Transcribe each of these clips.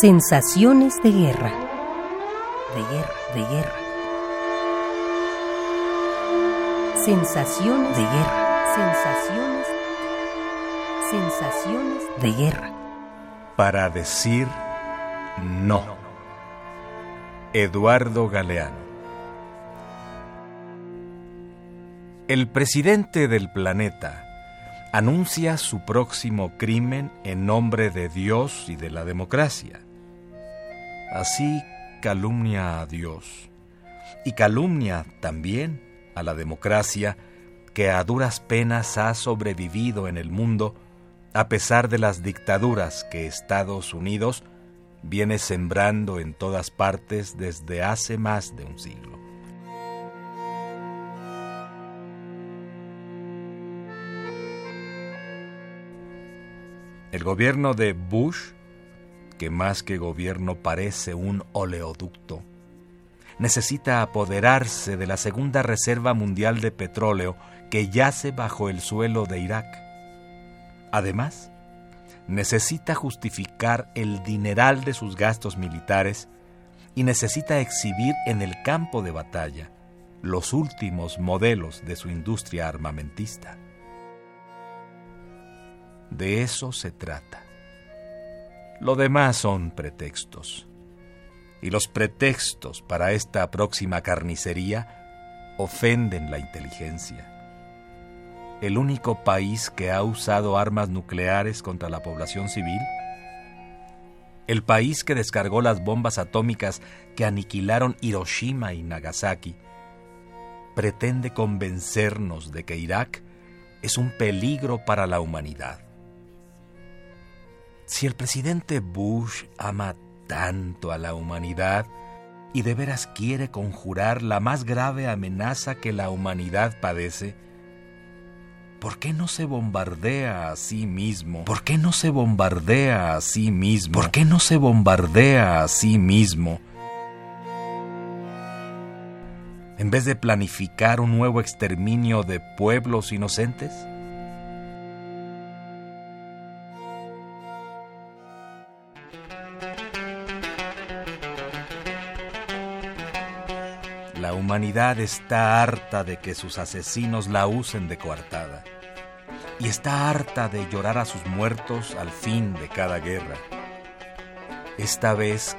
Sensaciones de guerra. De guerra, de guerra. Sensaciones de guerra. Sensaciones. Sensaciones de guerra. Para decir no. Eduardo Galeano. El presidente del planeta anuncia su próximo crimen en nombre de Dios y de la democracia. Así calumnia a Dios y calumnia también a la democracia que a duras penas ha sobrevivido en el mundo a pesar de las dictaduras que Estados Unidos viene sembrando en todas partes desde hace más de un siglo. El gobierno de Bush, que más que gobierno parece un oleoducto, necesita apoderarse de la segunda reserva mundial de petróleo que yace bajo el suelo de Irak. Además, necesita justificar el dineral de sus gastos militares y necesita exhibir en el campo de batalla los últimos modelos de su industria armamentista. De eso se trata. Lo demás son pretextos. Y los pretextos para esta próxima carnicería ofenden la inteligencia. El único país que ha usado armas nucleares contra la población civil. El país que descargó las bombas atómicas que aniquilaron Hiroshima y Nagasaki. Pretende convencernos de que Irak es un peligro para la humanidad. Si el presidente Bush ama tanto a la humanidad y de veras quiere conjurar la más grave amenaza que la humanidad padece, ¿por qué no se bombardea a sí mismo? ¿Por qué no se bombardea a sí mismo? ¿Por qué no se bombardea a sí mismo? En vez de planificar un nuevo exterminio de pueblos inocentes? La humanidad está harta de que sus asesinos la usen de coartada. Y está harta de llorar a sus muertos al fin de cada guerra. Esta vez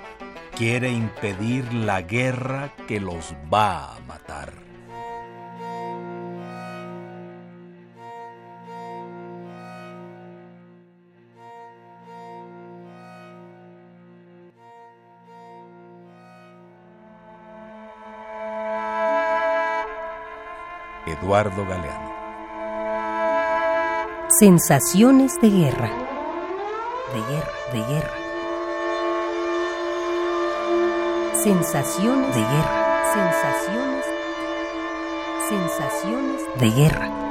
quiere impedir la guerra que los va a matar. Eduardo Galeano. Sensaciones de guerra. De guerra, de guerra. Sensaciones de guerra. Sensaciones. Sensaciones de guerra.